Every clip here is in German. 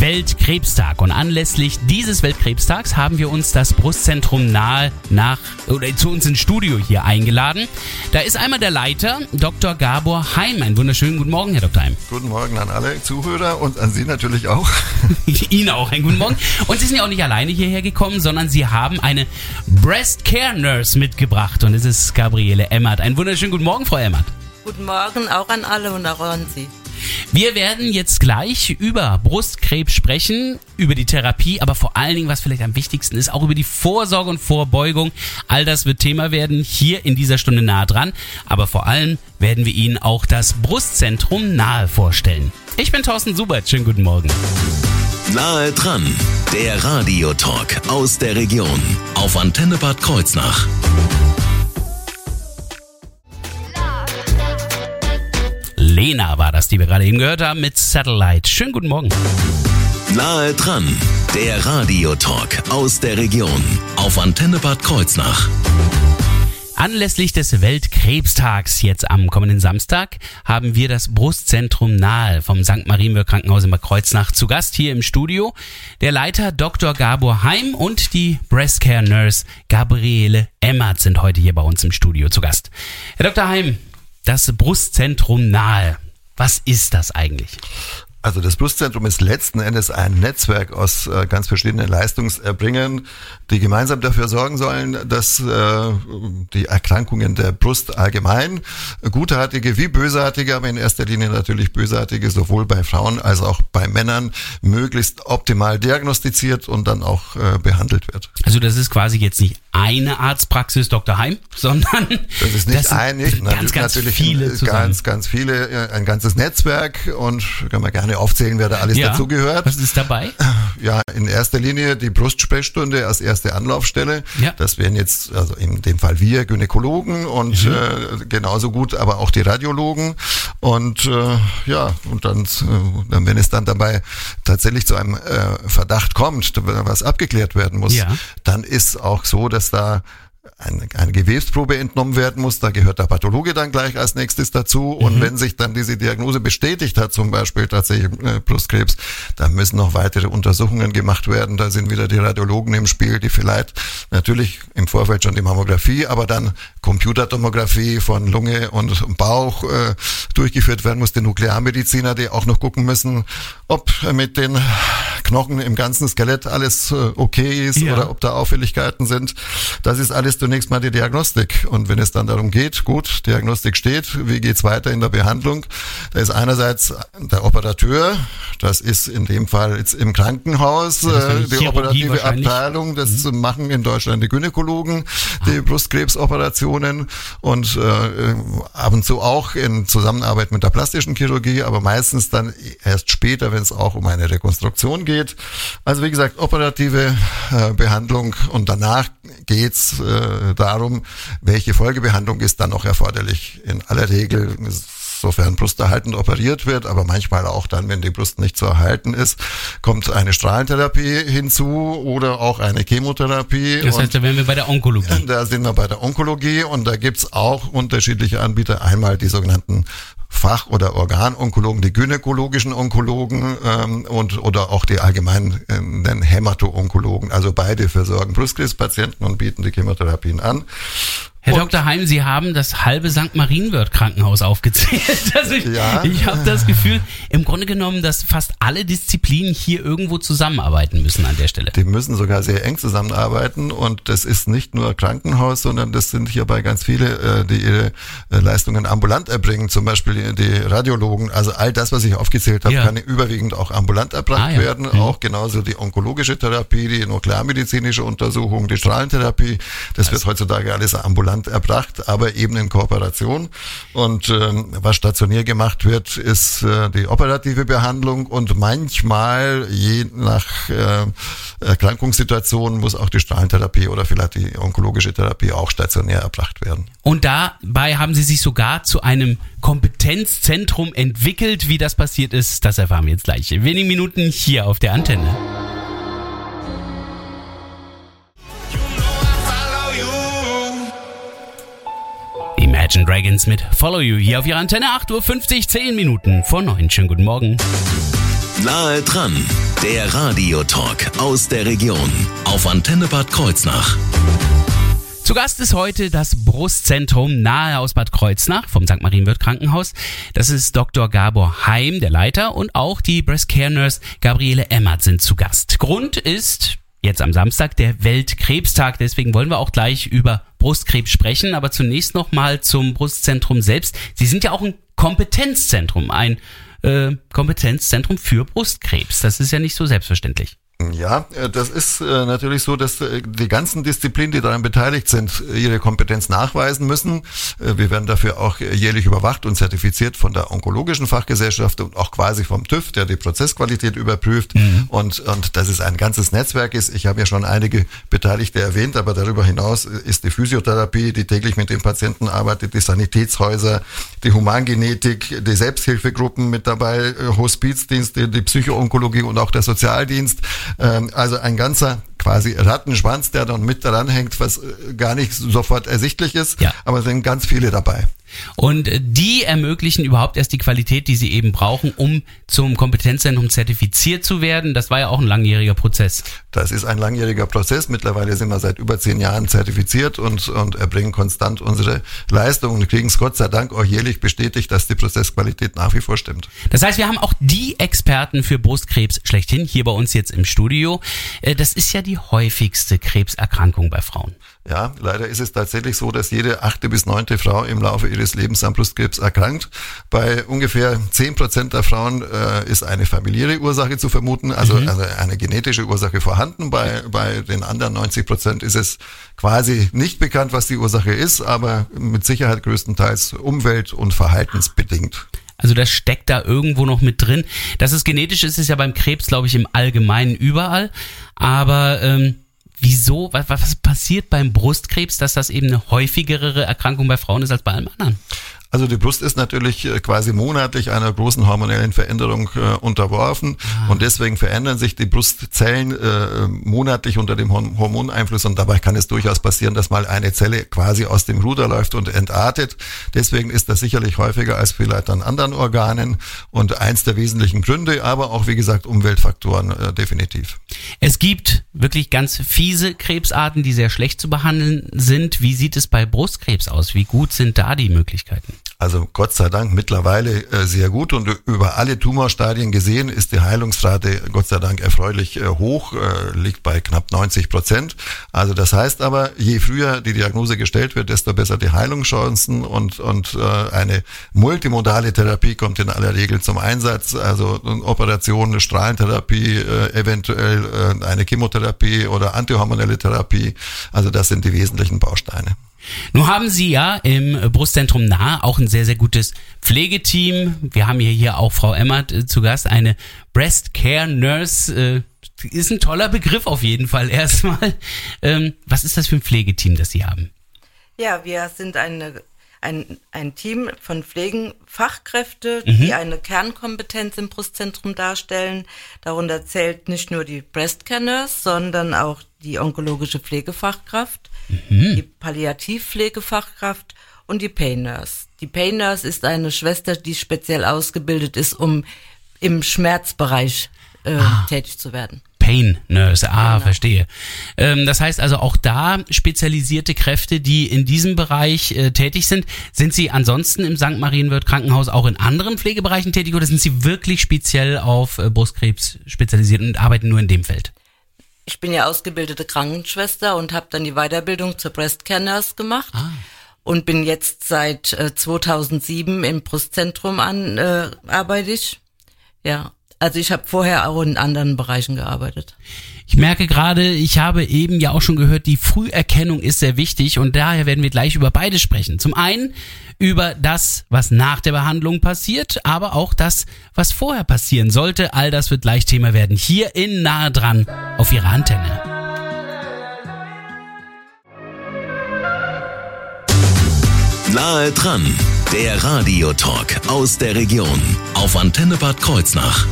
Weltkrebstag und anlässlich dieses Weltkrebstags haben wir uns das Brustzentrum nahe nach oder zu uns ins Studio hier eingeladen. Da ist einmal der Leiter, Dr. Gabor Heim. Einen wunderschönen guten Morgen, Herr Dr. Heim. Guten Morgen an alle Zuhörer und an Sie natürlich auch. Ihnen auch einen guten Morgen. Und Sie sind ja auch nicht alleine hierher gekommen, sondern Sie haben eine Breast Care Nurse mitgebracht und es ist Gabriele Emmert. Einen wunderschönen guten Morgen, Frau Emmert. Guten Morgen auch an alle und auch an Sie. Wir werden jetzt gleich über Brustkrebs sprechen, über die Therapie, aber vor allen Dingen, was vielleicht am wichtigsten ist, auch über die Vorsorge und Vorbeugung. All das wird Thema werden hier in dieser Stunde nahe dran. Aber vor allem werden wir Ihnen auch das Brustzentrum nahe vorstellen. Ich bin Thorsten Subert. Schönen guten Morgen. Nahe dran, der Radiotalk aus der Region auf Antenne Bad Kreuznach. Lena war das, die wir gerade eben gehört haben mit Satellite. Schönen guten Morgen. Nahe dran, der Radiotalk aus der Region auf Antenne Bad Kreuznach. Anlässlich des Weltkrebstags jetzt am kommenden Samstag haben wir das Brustzentrum nahe vom St. Marienburg Krankenhaus in Bad Kreuznach zu Gast hier im Studio. Der Leiter Dr. Gabor Heim und die Breast Care Nurse Gabriele Emmert sind heute hier bei uns im Studio zu Gast. Herr Dr. Heim, das Brustzentrum nahe. Was ist das eigentlich? Also das Brustzentrum ist letzten Endes ein Netzwerk aus äh, ganz verschiedenen Leistungserbringern, die gemeinsam dafür sorgen sollen, dass äh, die Erkrankungen der Brust allgemein, gutartige wie bösartige, aber in erster Linie natürlich bösartige, sowohl bei Frauen als auch bei Männern, möglichst optimal diagnostiziert und dann auch äh, behandelt wird. Also das ist quasi jetzt nicht eine Arztpraxis Dr. Heim, sondern das ist nicht das eine, ganz, ganz natürlich viele ein, zusammen. ganz, ganz viele, ein ganzes Netzwerk und kann man gerne aufzählen, wer da alles Ja. dazugehört. Was ist dabei? Ja, in erster Linie die Brustsprechstunde als erste Anlaufstelle. Ja. Das wären jetzt, also in dem Fall wir Gynäkologen und Mhm. äh, genauso gut, aber auch die Radiologen. Und äh, ja, und dann, äh, dann, wenn es dann dabei tatsächlich zu einem äh, Verdacht kommt, was abgeklärt werden muss, Ja. dann ist auch so, dass da eine, eine Gewebsprobe entnommen werden muss. Da gehört der Pathologe dann gleich als nächstes dazu. Und wenn sich dann diese Diagnose bestätigt hat, zum Beispiel tatsächlich äh, Brustkrebs, dann müssen noch weitere Untersuchungen gemacht werden. Da sind wieder die Radiologen im Spiel, die vielleicht natürlich im Vorfeld schon die Mammographie, aber dann Computertomographie von Lunge und Bauch äh, durchgeführt werden muss. Die Nuklearmediziner, die auch noch gucken müssen, ob mit den Knochen im ganzen Skelett alles äh, okay ist Ja. oder ob da Auffälligkeiten sind. Das ist alles zunächst mal die Diagnostik. Und wenn es dann darum geht, gut, Diagnostik steht, wie geht's weiter in der Behandlung? Da ist einerseits der Operateur, das ist in dem Fall jetzt im Krankenhaus, Ja, äh, die Chirurgie operative. Abteilung, das machen in Deutschland die Gynäkologen, die Brustkrebsoperationen und äh, ab und zu auch in Zusammenarbeit mit der plastischen Chirurgie, aber meistens dann erst später, wenn es auch um eine Rekonstruktion geht. Also wie gesagt, operative äh, Behandlung und danach geht's äh, darum, welche Folgebehandlung ist dann noch erforderlich. In aller Regel sofern brusterhaltend operiert wird, aber manchmal auch dann, wenn die Brust nicht zu erhalten ist, kommt eine Strahlentherapie hinzu oder auch eine Chemotherapie. Das heißt, da wären wir bei der Onkologie. da sind wir bei der Onkologie und da gibt's auch unterschiedliche Anbieter. Einmal die sogenannten Fach- oder Organonkologen, die gynäkologischen Onkologen ähm, und oder auch die allgemeinen Hämato-Onkologen. Also beide versorgen Brustkrebspatienten und bieten die Chemotherapien an. Herr Und- Dr. Heim, Sie haben das halbe St. Marienwörth Krankenhaus aufgezählt. Also ich Ja. ich habe das Gefühl, im Grunde genommen, dass fast alle Disziplinen hier irgendwo zusammenarbeiten müssen an der Stelle. Die müssen sogar sehr eng zusammenarbeiten und das ist nicht nur Krankenhaus, sondern das sind hierbei ganz viele, äh, die ihre äh, Leistungen ambulant erbringen, zum Beispiel die Radiologen. Also all das, was ich aufgezählt habe, Ja. kann überwiegend auch ambulant erbracht Ah, ja. werden. Mhm. Auch genauso die onkologische Therapie, die nuklearmedizinische Untersuchung, die Strahlentherapie. Das wird heutzutage alles ambulant ambulant erbracht, aber eben in Kooperation. Und ähm, was stationär gemacht wird, ist äh, die operative Behandlung und manchmal, je nach äh, Erkrankungssituation, muss auch die Strahlentherapie oder vielleicht die onkologische Therapie auch stationär erbracht werden. Und dabei haben Sie sich sogar zu einem Kompetenzzentrum entwickelt. Wie das passiert ist, das erfahren wir jetzt gleich. In wenigen Minuten hier auf der Antenne. Dragons mit Follow You hier auf ihrer Antenne 8.50 Uhr, 10 Minuten vor 9. Schönen guten Morgen. Nahe dran, der Radiotalk aus der Region auf Antenne Bad Kreuznach. Zu Gast ist heute das Brustzentrum nahe aus Bad Kreuznach vom St. Marienwirt Krankenhaus. Das ist Dr. Gabor Heim, der Leiter, und auch die Breast Care Nurse Gabriele Emmert sind zu Gast. Grund ist jetzt am Samstag der Weltkrebstag. Deswegen wollen wir auch gleich über Brustkrebs sprechen. Aber zunächst nochmal zum Brustzentrum selbst. Sie sind ja auch ein Kompetenzzentrum, ein äh, Kompetenzzentrum für Brustkrebs. Das ist ja nicht so selbstverständlich. Ja, äh, das ist äh, natürlich so, dass äh, die ganzen Disziplinen, die daran beteiligt sind, ihre Kompetenz nachweisen müssen. Wir werden dafür auch jährlich überwacht und zertifiziert von der onkologischen Fachgesellschaft und auch quasi vom TÜV, der die Prozessqualität überprüft. Mhm. Und, und das ist ein ganzes Netzwerk ist. Ich habe ja schon einige Beteiligte erwähnt, aber darüber hinaus ist die Physiotherapie, die täglich mit den Patienten arbeitet, die Sanitätshäuser, die Humangenetik, die Selbsthilfegruppen mit dabei, Hospizdienste, die Psychoonkologie und auch der Sozialdienst. Ähm, also ein ganzer quasi Rattenschwanz, der dann mit daran hängt, was äh, gar nicht sofort ersichtlich ist, ja. aber es sind ganz viele dabei. Und die ermöglichen überhaupt erst die Qualität, die sie eben brauchen, um zum Kompetenzzentrum zertifiziert zu werden. Das war ja auch ein langjähriger Prozess. Das ist ein langjähriger Prozess. Mittlerweile sind wir seit über zehn Jahren zertifiziert und, und erbringen konstant unsere Leistungen und kriegen es Gott sei Dank auch jährlich bestätigt, dass die Prozessqualität nach wie vor stimmt. Das heißt, wir haben auch die Experten für Brustkrebs schlechthin hier bei uns jetzt im Studio. Äh, das ist ja die häufigste Krebserkrankung bei Frauen. Ja, leider ist es tatsächlich so, dass jede achte bis neunte Frau im Laufe ihres Lebens an Brustkrebs erkrankt. Bei ungefähr zehn Prozent der Frauen äh, ist eine familiäre Ursache zu vermuten, also, mhm. also eine genetische Ursache vorhanden. Bei, bei den anderen 90 Prozent ist es quasi nicht bekannt, was die Ursache ist, aber mit Sicherheit größtenteils umwelt- und verhaltensbedingt. Also das steckt da irgendwo noch mit drin. Dass es genetisch ist, ist ja beim Krebs, glaube ich, im Allgemeinen überall. Aber ähm, Wieso? Was, was passiert beim Brustkrebs, dass das eben eine häufigere Erkrankung bei Frauen ist als bei allem anderen? Also die Brust ist natürlich äh, quasi monatlich einer großen hormonellen Veränderung äh, unterworfen ah. und deswegen verändern sich die Brustzellen äh, monatlich unter dem Hormoneinfluss und dabei kann es durchaus passieren, dass mal eine Zelle quasi aus dem Ruder läuft und entartet. Deswegen ist das sicherlich häufiger als vielleicht an anderen Organen und eins der wesentlichen Gründe, aber auch wie gesagt Umweltfaktoren äh, definitiv. Es gibt wirklich ganz fiese Krebsarten, die sehr schlecht zu behandeln sind. Wie sieht es bei Brustkrebs aus? Wie gut sind da die Möglichkeiten? Also Gott sei Dank mittlerweile äh, sehr gut und über alle Tumorstadien gesehen ist die Heilungsrate Gott sei Dank erfreulich äh, hoch, äh, liegt bei knapp 90 Prozent. Also das heißt aber, je früher die Diagnose gestellt wird, desto besser die Heilungschancen und, und eine multimodale Therapie kommt in aller Regel zum Einsatz. Also Operationen, Strahlentherapie, eventuell eine Chemotherapie oder antihormonelle Therapie. Also das sind die wesentlichen Bausteine. Nun haben Sie ja im Brustzentrum nahe auch ein sehr, sehr gutes Pflegeteam. Wir haben hier, hier auch Frau Emmert äh, zu Gast, eine Breast Care Nurse. Äh, ist ein toller Begriff auf jeden Fall erstmal. Ähm, was ist das für ein Pflegeteam, das Sie haben? Ja, wir sind eine, ein, ein Team von Pflegenfachkräfte, mhm. die eine Kernkompetenz im Brustzentrum darstellen. Darunter zählt nicht nur die Breast Care Nurse, sondern auch die onkologische Pflegefachkraft mhm. die Palliativpflegefachkraft und die Pain Nurse. Die Pain Nurse ist eine Schwester, die speziell ausgebildet ist, um im Schmerzbereich äh, ah. tätig zu werden. Pain Nurse, ah, genau. verstehe. Ähm, das heißt also auch da spezialisierte Kräfte, die in diesem Bereich äh, tätig sind. Sind Sie ansonsten im St. Marienwirt Krankenhaus auch in anderen Pflegebereichen tätig oder sind Sie wirklich speziell auf äh, Brustkrebs spezialisiert und arbeiten nur in dem Feld? ich bin ja ausgebildete Krankenschwester und habe dann die Weiterbildung zur Breast Care Nurse gemacht ah. und bin jetzt seit äh, 2007 im Brustzentrum an äh, arbeite ich. Ja, Also ich habe vorher auch in anderen Bereichen gearbeitet. Ich merke gerade, ich habe eben ja auch schon gehört, die Früherkennung ist sehr wichtig und daher werden wir gleich über beide sprechen. Zum einen über das, was nach der Behandlung passiert, aber auch das, was vorher passieren sollte. All das wird gleich Thema werden hier in Nahe dran auf Ihrer Antenne. Nahe dran, der Radiotalk aus der Region auf Antenne Bad Kreuznach.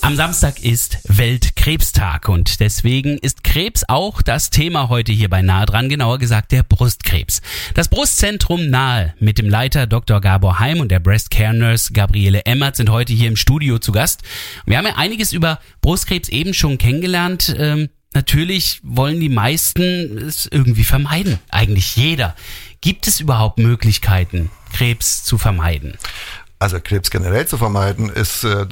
Am Samstag ist Weltkrebstag und deswegen ist Krebs auch das Thema heute hier bei Nahe dran, genauer gesagt der Brustkrebs. Das Brustzentrum Nahe mit dem Leiter Dr. Gabor Heim und der Breast Care Nurse Gabriele Emmert sind heute hier im Studio zu Gast. Wir haben ja einiges über Brustkrebs eben schon kennengelernt. Ähm, natürlich wollen die meisten es irgendwie vermeiden. Eigentlich jeder. Gibt es überhaupt Möglichkeiten, Krebs zu vermeiden? Also Krebs generell zu vermeiden, ist, äh,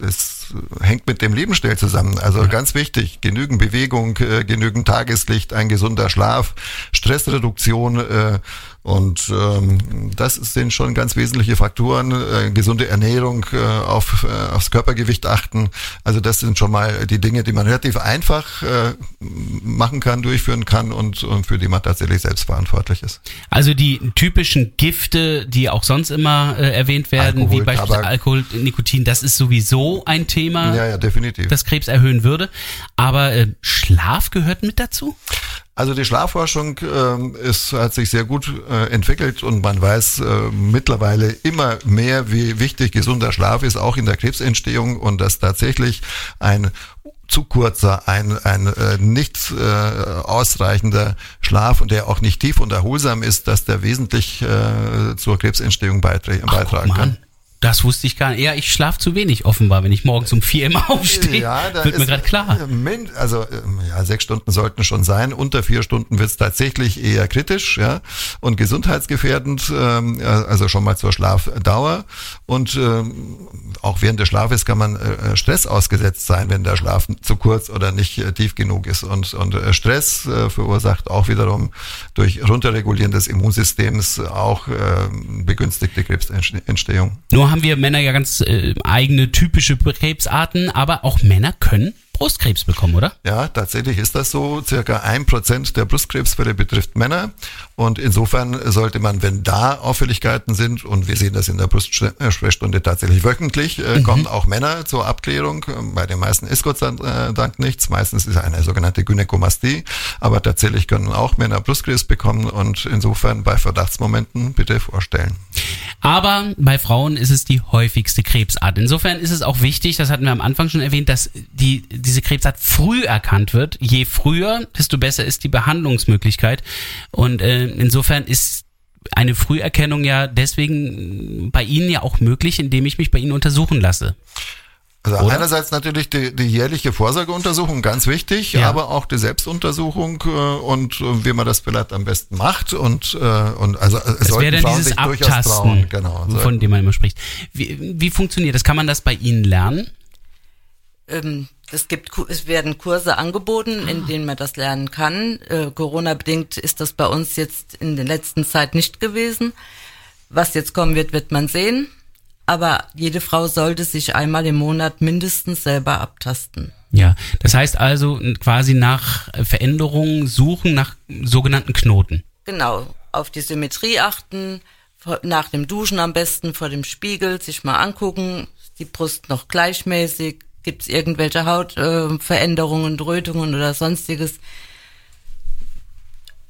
ist hängt mit dem Lebensstil zusammen. Also ganz wichtig, genügend Bewegung, äh, genügend Tageslicht, ein gesunder Schlaf, Stressreduktion äh, und ähm, das sind schon ganz wesentliche Faktoren. Äh, gesunde Ernährung, äh, auf, äh, aufs Körpergewicht achten. Also das sind schon mal die Dinge, die man relativ einfach äh, machen kann, durchführen kann und, und für die man tatsächlich selbst verantwortlich ist. Also die typischen Gifte, die auch sonst immer äh, erwähnt werden, Alkohol, wie beispielsweise Tabak. Alkohol, Nikotin, das ist sowieso ein Thema, Ja, ja, definitiv. das Krebs erhöhen würde. Aber äh, Schlaf gehört mit dazu? Also die Schlafforschung ähm, ist, hat sich sehr gut äh, entwickelt und man weiß äh, mittlerweile immer mehr, wie wichtig gesunder Schlaf ist, auch in der Krebsentstehung und dass tatsächlich ein zu kurzer, ein, ein äh, nicht äh, ausreichender Schlaf und der auch nicht tief und erholsam ist, dass der wesentlich äh, zur Krebsentstehung beitra Ach, beitragen mal kann. Das wusste ich gar nicht. Ja, ich schlafe zu wenig offenbar, wenn ich morgens um vier immer aufstehe. da Wird mir gerade klar. äh, Also ähm, ja, sechs Stunden sollten schon sein. Unter vier Stunden wird es tatsächlich eher kritisch, ja, und gesundheitsgefährdend. Ähm, ja, also schon mal zur Schlafdauer und ähm, auch während des Schlafes kann man äh, Stress ausgesetzt sein, wenn der Schlaf zu kurz oder nicht äh, tief genug ist. Und, und äh, Stress äh, verursacht auch wiederum durch Runterregulieren des Immunsystems auch äh, begünstigte Krebsentstehung. Nur haben wir Männer ja ganz äh, eigene typische Krebsarten, aber auch Männer können Brustkrebs bekommen, oder? Ja, tatsächlich ist das so. Circa ein Prozent der Brustkrebsfälle betrifft Männer. Und insofern sollte man, wenn da Auffälligkeiten sind, und wir sehen das in der Brustsprechstunde tatsächlich wöchentlich, äh, kommen auch Männer zur Abklärung. Bei den meisten ist Gott sei Dank nichts. Meistens ist eine sogenannte Gynäkomastie. Aber tatsächlich können auch Männer Brustkrebs bekommen und insofern bei Verdachtsmomenten bitte vorstellen. Aber bei Frauen ist es die häufigste Krebsart. Insofern ist es auch wichtig, das hatten wir am Anfang schon erwähnt, dass die, diese Krebsart früh erkannt wird. Je früher, desto besser ist die Behandlungsmöglichkeit. Und äh, insofern ist eine Früherkennung ja deswegen bei Ihnen ja auch möglich, indem ich mich bei Ihnen untersuchen lasse. Also Oder? einerseits natürlich die, die jährliche Vorsorgeuntersuchung, ganz wichtig, Ja. aber auch die Selbstuntersuchung äh, und äh, wie man das vielleicht am besten macht und, äh, und also äh, Das sollten wäre dann Frauen dieses sich durchaus Abtasten, trauen. Genau. von dem man immer spricht. Wie, wie funktioniert das? Kann man das bei Ihnen lernen? Ähm, es gibt, es werden Kurse angeboten, in denen man das lernen kann. Äh, Corona-bedingt ist das bei uns jetzt in der letzten Zeit nicht gewesen. Was jetzt kommen wird, wird man sehen. Aber jede Frau sollte sich einmal im Monat mindestens selber abtasten. Ja, das heißt also quasi nach Veränderungen suchen nach sogenannten Knoten. Genau, auf die Symmetrie achten, nach dem Duschen am besten vor dem Spiegel sich mal angucken, die Brust noch gleichmäßig, gibt es irgendwelche Hautveränderungen, äh, Rötungen oder sonstiges.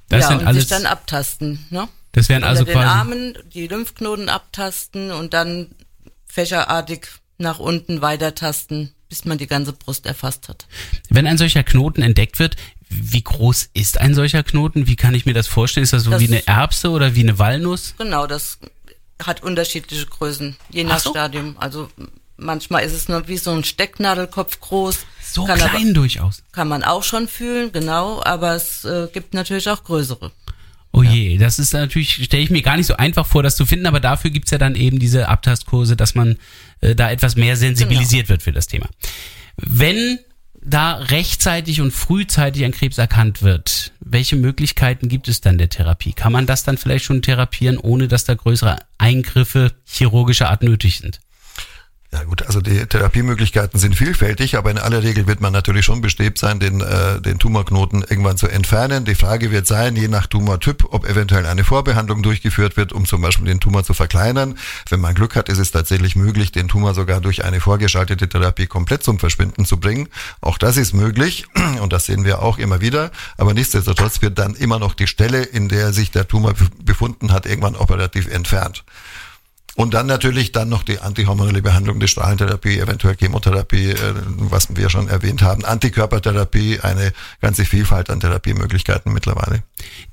Das ja, sind und alles, sich dann abtasten, ne? das wären also den quasi, Armen die Lymphknoten abtasten und dann fächerartig nach unten weitertasten, bis man die ganze Brust erfasst hat. wenn ein solcher Knoten entdeckt wird, wie groß ist ein solcher Knoten? Wie kann ich mir das vorstellen? Ist das so Das- wie eine Erbse oder wie eine Walnuss? Genau, das hat unterschiedliche Größen, je Ach nach so. Stadium. Also manchmal ist es nur wie so ein Stecknadelkopf groß. So kann klein Aber, durchaus. kann man auch schon fühlen, genau, aber es äh, gibt natürlich auch größere. Oh je, das ist natürlich, stelle ich mir gar nicht so einfach vor, das zu finden, aber dafür gibt's ja dann eben diese Abtastkurse, dass man äh, da etwas mehr sensibilisiert wird für das Thema. Wenn da rechtzeitig und frühzeitig ein Krebs erkannt wird, welche Möglichkeiten gibt es dann der Therapie? Kann man das dann vielleicht schon therapieren, ohne dass da größere Eingriffe chirurgischer Art nötig sind? Ja gut, also die Therapiemöglichkeiten sind vielfältig, aber in aller Regel wird man natürlich schon bestrebt sein, den, äh, den Tumorknoten irgendwann zu entfernen. Die Frage wird sein, je nach Tumortyp, ob eventuell eine Vorbehandlung durchgeführt wird, um zum Beispiel den Tumor zu verkleinern. Wenn man Glück hat, ist es tatsächlich möglich, den Tumor sogar durch eine vorgeschaltete Therapie komplett zum Verschwinden zu bringen. Auch das ist möglich und das sehen wir auch immer wieder. Aber nichtsdestotrotz wird dann immer noch die Stelle, in der sich der Tumor befunden hat, irgendwann operativ entfernt. Und dann natürlich dann noch die antihormonelle Behandlung, die Strahlentherapie, eventuell Chemotherapie, äh, was wir schon erwähnt haben, Antikörpertherapie, eine ganze Vielfalt an Therapiemöglichkeiten mittlerweile.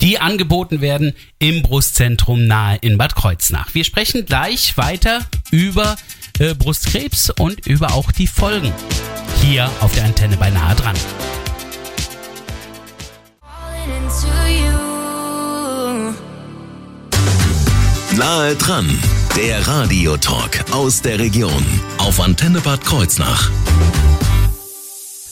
Die angeboten werden im Brustzentrum nahe in Bad Kreuznach. Wir sprechen gleich weiter über äh, Brustkrebs und über auch die Folgen hier auf der Antenne bei Nahe dran. Nahe dran, der Radiotalk aus der Region auf Antenne Bad Kreuznach.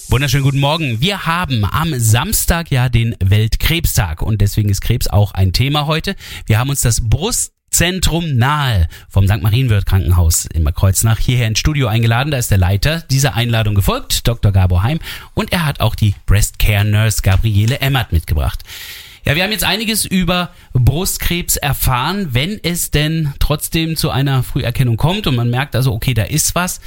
Wunderschönen guten Morgen. Wir haben am Samstag ja den Weltkrebstag und deswegen ist Krebs auch ein Thema heute. Wir haben uns das Brustzentrum nahe vom St. Marienwirt Krankenhaus in Kreuznach hierher ins Studio eingeladen. Da ist der Leiter dieser Einladung gefolgt, Dr. Gabor Heim, und er hat auch die Breast Care Nurse Gabriele Emmert mitgebracht. Ja, wir haben jetzt einiges über Brustkrebs erfahren, wenn es denn trotzdem zu einer Früherkennung kommt und man merkt also, okay, da ist was.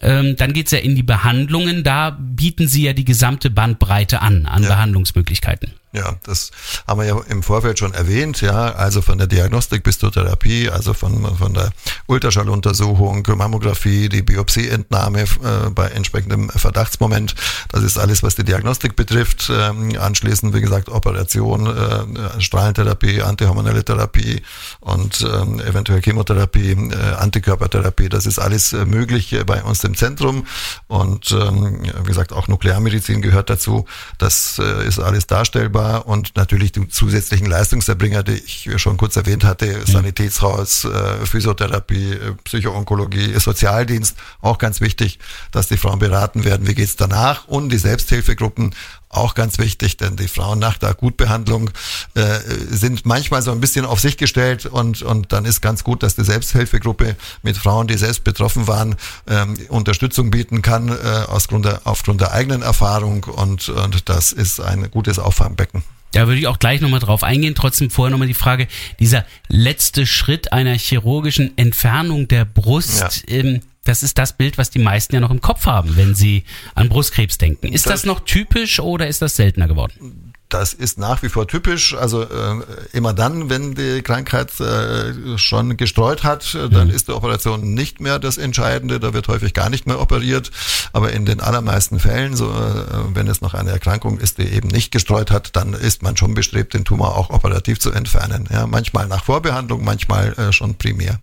Ähm, dann geht's ja in die Behandlungen. Da bieten Sie ja die gesamte Bandbreite an, an ja. Behandlungsmöglichkeiten. Ja, das haben wir ja im Vorfeld schon erwähnt, ja, also von der Diagnostik bis zur Therapie, also von, von der Ultraschalluntersuchung, Mammographie, die Biopsieentnahme äh, bei entsprechendem Verdachtsmoment. Das ist alles, was die Diagnostik betrifft. Ähm, anschließend, wie gesagt, Operation, äh, Strahlentherapie, antihormonelle Therapie und ähm, eventuell Chemotherapie, äh, Antikörpertherapie. Das ist alles äh, möglich bei uns im Zentrum. Und ähm, wie gesagt, auch Nuklearmedizin gehört dazu. Das äh, ist alles darstellbar war und natürlich die zusätzlichen Leistungserbringer, die ich schon kurz erwähnt hatte, mhm. Sanitätshaus, äh, Physiotherapie, äh, Psychoonkologie, Sozialdienst, auch ganz wichtig, dass die Frauen beraten werden, wie geht's danach und die Selbsthilfegruppen auch ganz wichtig, denn die Frauen nach der Akutbehandlung äh, sind manchmal so ein bisschen auf sich gestellt und, und dann ist ganz gut, dass die Selbsthilfegruppe mit Frauen, die selbst betroffen waren, ähm, Unterstützung bieten kann äh, aufgrund, der, aufgrund der eigenen Erfahrung und, und das ist ein gutes Auffangbecken. Da würde ich auch gleich nochmal drauf eingehen. Trotzdem vorher nochmal die Frage, dieser letzte Schritt einer chirurgischen Entfernung der Brust, ja. ähm, das ist das Bild, was die meisten ja noch im Kopf haben, wenn sie an Brustkrebs denken. Ist das, das noch typisch oder ist das seltener geworden? Das ist nach wie vor typisch. Also äh, immer dann, wenn die Krankheit äh, schon gestreut hat, äh, dann mhm. ist die Operation nicht mehr das Entscheidende. Da wird häufig gar nicht mehr operiert. Aber in den allermeisten Fällen, so, äh, wenn es noch eine Erkrankung ist, die eben nicht gestreut hat, dann ist man schon bestrebt, den Tumor auch operativ zu entfernen. Ja, manchmal nach Vorbehandlung, manchmal äh, schon primär.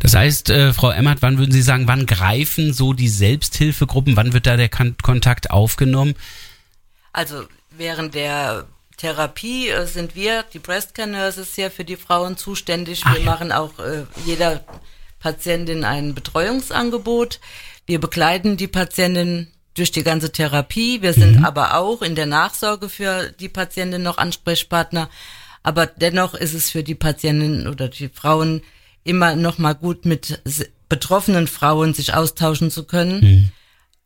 Das heißt, äh, Frau Emmert, wann würden Sie sagen, wann greifen so die Selbsthilfegruppen, wann wird da der Kon Kontakt aufgenommen? Also während der Therapie äh, sind wir, die Breast Care Nurses, hier für die Frauen zuständig. Ach, wir ja. machen auch äh, jeder Patientin ein Betreuungsangebot. Wir begleiten die Patientin durch die ganze Therapie. Wir sind mhm. aber auch in der Nachsorge für die Patientin noch Ansprechpartner. Aber dennoch ist es für die Patientin oder die Frauen immer noch mal gut mit betroffenen Frauen sich austauschen zu können, mhm.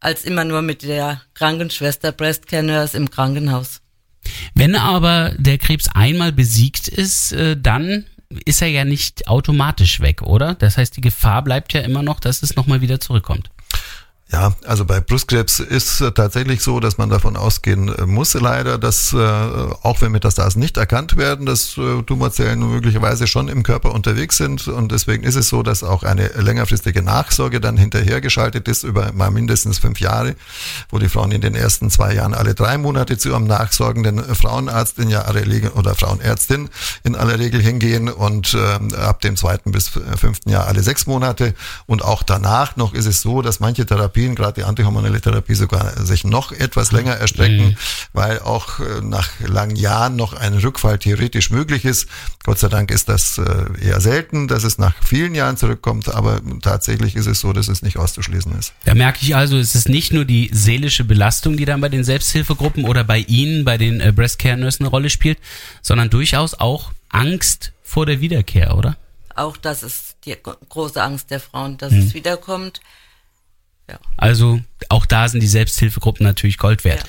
als immer nur mit der Krankenschwester Breast Nurse im Krankenhaus. Wenn aber der Krebs einmal besiegt ist, äh, dann ist er ja nicht automatisch weg, oder? Das heißt, die Gefahr bleibt ja immer noch, dass es nochmal wieder zurückkommt. Ja, also bei Brustkrebs ist äh, tatsächlich so, dass man davon ausgehen äh, muss leider, dass äh, auch wenn Metastasen nicht erkannt werden, dass äh, Tumorzellen möglicherweise schon im Körper unterwegs sind. Und deswegen ist es so, dass auch eine längerfristige Nachsorge dann hinterhergeschaltet ist über mal mindestens fünf Jahre, wo die Frauen in den ersten zwei Jahren alle drei Monate zu einem nachsorgenden Frauenarzt in ja oder Frauenärztin in aller Regel hingehen und äh, ab dem zweiten bis fünften Jahr alle sechs Monate. Und auch danach noch ist es so, dass manche Therapien Therapien, gerade die antihormonelle Therapie, sogar sich noch etwas länger erstrecken, mhm. weil auch äh, nach langen Jahren noch ein Rückfall theoretisch möglich ist. Gott sei Dank ist das äh, eher selten, dass es nach vielen Jahren zurückkommt, aber tatsächlich ist es so, dass es nicht auszuschließen ist. Da merke ich also, es ist nicht nur die seelische Belastung, die dann bei den Selbsthilfegruppen oder bei Ihnen, bei den äh, Breast Care Nurses eine Rolle spielt, sondern durchaus auch Angst vor der Wiederkehr, oder? Auch das ist die große Angst der Frauen, dass mhm. es wiederkommt. Ja. Also auch da sind die Selbsthilfegruppen natürlich Gold wert.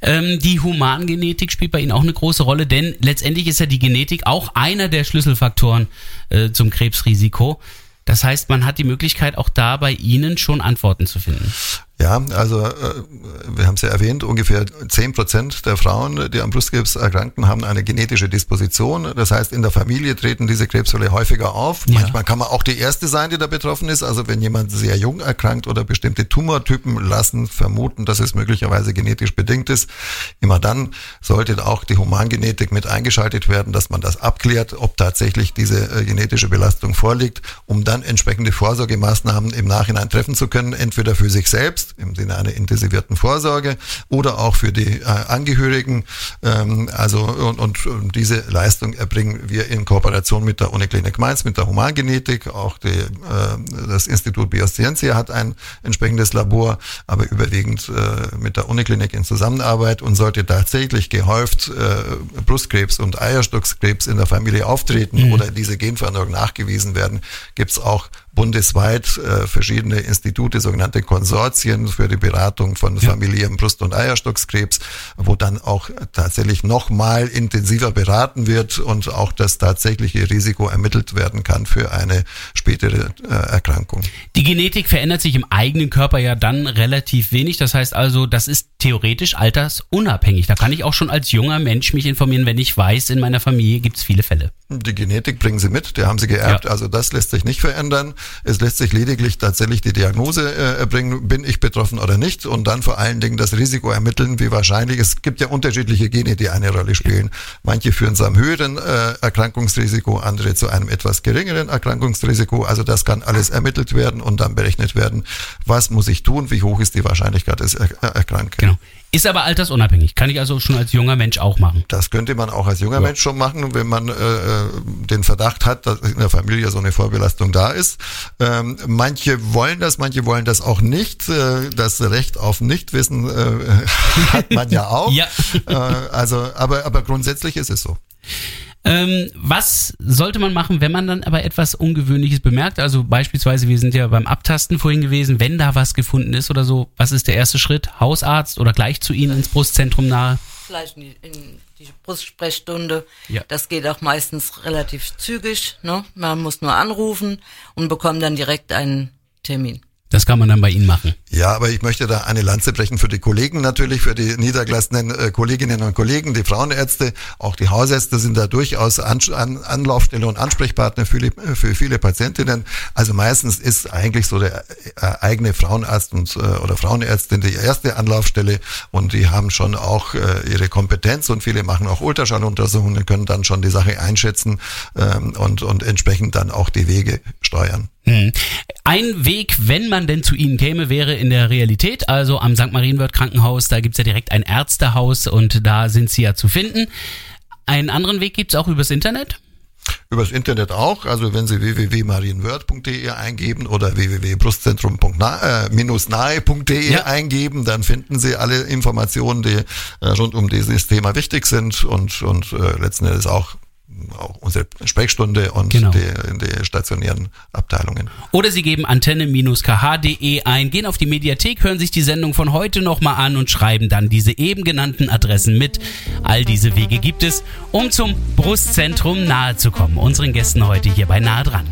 Ähm, die Humangenetik spielt bei Ihnen auch eine große Rolle, denn letztendlich ist ja die Genetik auch einer der Schlüsselfaktoren äh, zum Krebsrisiko. Das heißt, man hat die Möglichkeit, auch da bei Ihnen schon Antworten zu finden. Ja, also äh, wir haben es ja erwähnt, ungefähr zehn Prozent der Frauen, die am Brustkrebs erkranken, haben eine genetische Disposition. Das heißt, in der Familie treten diese Krebsfälle häufiger auf. Ja. Manchmal kann man auch die erste sein, die da betroffen ist. Also wenn jemand sehr jung erkrankt oder bestimmte Tumortypen lassen vermuten, dass es möglicherweise genetisch bedingt ist, immer dann sollte auch die Humangenetik mit eingeschaltet werden, dass man das abklärt, ob tatsächlich diese äh, genetische Belastung vorliegt, um dann entsprechende Vorsorgemaßnahmen im Nachhinein treffen zu können, entweder für sich selbst im Sinne einer intensivierten Vorsorge oder auch für die äh, Angehörigen. Ähm, also und, und, und diese Leistung erbringen wir in Kooperation mit der Uniklinik Mainz, mit der Humangenetik. Auch die, äh, das Institut Bioscientia hat ein entsprechendes Labor, aber überwiegend äh, mit der Uniklinik in Zusammenarbeit und sollte tatsächlich gehäuft äh, Brustkrebs und Eierstockskrebs in der Familie auftreten oder diese Genveränderung nachgewiesen werden, gibt es auch bundesweit äh, verschiedene Institute, sogenannte Konsortien für die Beratung von Ja. Familien Brust- und Eierstockskrebs, wo dann auch tatsächlich nochmal intensiver beraten wird und auch das tatsächliche Risiko ermittelt werden kann für eine spätere äh, Erkrankung. Die Genetik verändert sich im eigenen Körper ja dann relativ wenig. Das heißt also, das ist theoretisch altersunabhängig. Da kann ich auch schon als junger Mensch mich informieren, wenn ich weiß, in meiner Familie gibt es viele Fälle. Die Genetik bringen sie mit, die haben sie geerbt, Ja. also das lässt sich nicht verändern. Es lässt sich lediglich tatsächlich die Diagnose äh, erbringen, bin ich betroffen oder nicht und dann vor allen Dingen das Risiko ermitteln, wie wahrscheinlich. Es gibt ja unterschiedliche Gene, die eine Rolle spielen. Manche führen zu einem höheren äh, Erkrankungsrisiko, andere zu einem etwas geringeren Erkrankungsrisiko. Also das kann alles ermittelt werden und dann berechnet werden, was muss ich tun, wie hoch ist die Wahrscheinlichkeit des er äh, Erkrankens. Genau. Ist aber altersunabhängig. Kann ich also schon als junger Mensch auch machen. Das könnte man auch als junger Mensch schon machen, wenn man äh, äh, den Verdacht hat, dass in der Familie so eine Vorbelastung da ist. Ähm, manche wollen das, manche wollen das auch nicht. Äh, das Recht auf Nichtwissen äh, hat man ja auch. Ja. Äh, also, aber, aber grundsätzlich ist es so. Ähm, was sollte man machen, wenn man dann aber etwas Ungewöhnliches bemerkt? Also beispielsweise, wir sind ja beim Abtasten vorhin gewesen, wenn da was gefunden ist oder so, was ist der erste Schritt? Hausarzt oder gleich zu Ihnen ins Brustzentrum nahe? Vielleicht in die, Brustsprechstunde. Ja. Das geht auch meistens relativ zügig. Ne? Man muss nur anrufen und bekommt dann direkt einen Termin. Das kann man dann bei Ihnen machen. Ja, aber ich möchte da eine Lanze brechen für die Kollegen natürlich, für die niedergelassenen äh, Kolleginnen und Kollegen, die Frauenärzte, auch die Hausärzte sind da durchaus An An Anlaufstelle und Ansprechpartner für, die, für viele Patientinnen. Also meistens ist eigentlich so der äh, eigene Frauenarzt und, äh, oder Frauenärztin die erste Anlaufstelle und die haben schon auch äh, ihre Kompetenz und viele machen auch Ultraschalluntersuchungen, können dann schon die Sache einschätzen ähm, und, und entsprechend dann auch die Wege steuern. Hm. Ein Weg, wenn man denn zu Ihnen käme, wäre in der Realität, also am St. Marienwörth Krankenhaus, da gibt's ja direkt ein Ärztehaus und da sind Sie ja zu finden. Einen anderen Weg gibt's auch übers Internet? Übers Internet auch, also wenn Sie www.marienwörth.de eingeben oder www.brustzentrum-nahe.de Ja. eingeben, dann finden Sie alle Informationen, die äh, rund um dieses Thema wichtig sind und, und äh, letzten Endes auch, auch unsere Sprechstunde und Genau. die, die stationären Abteilungen. Oder Sie geben antenne-kh.de ein, gehen auf die Mediathek, hören sich die Sendung von heute nochmal an und schreiben dann diese eben genannten Adressen mit. All diese Wege gibt es, um zum Brustzentrum nahe zu kommen. Unseren Gästen heute hier bei Nahe dran.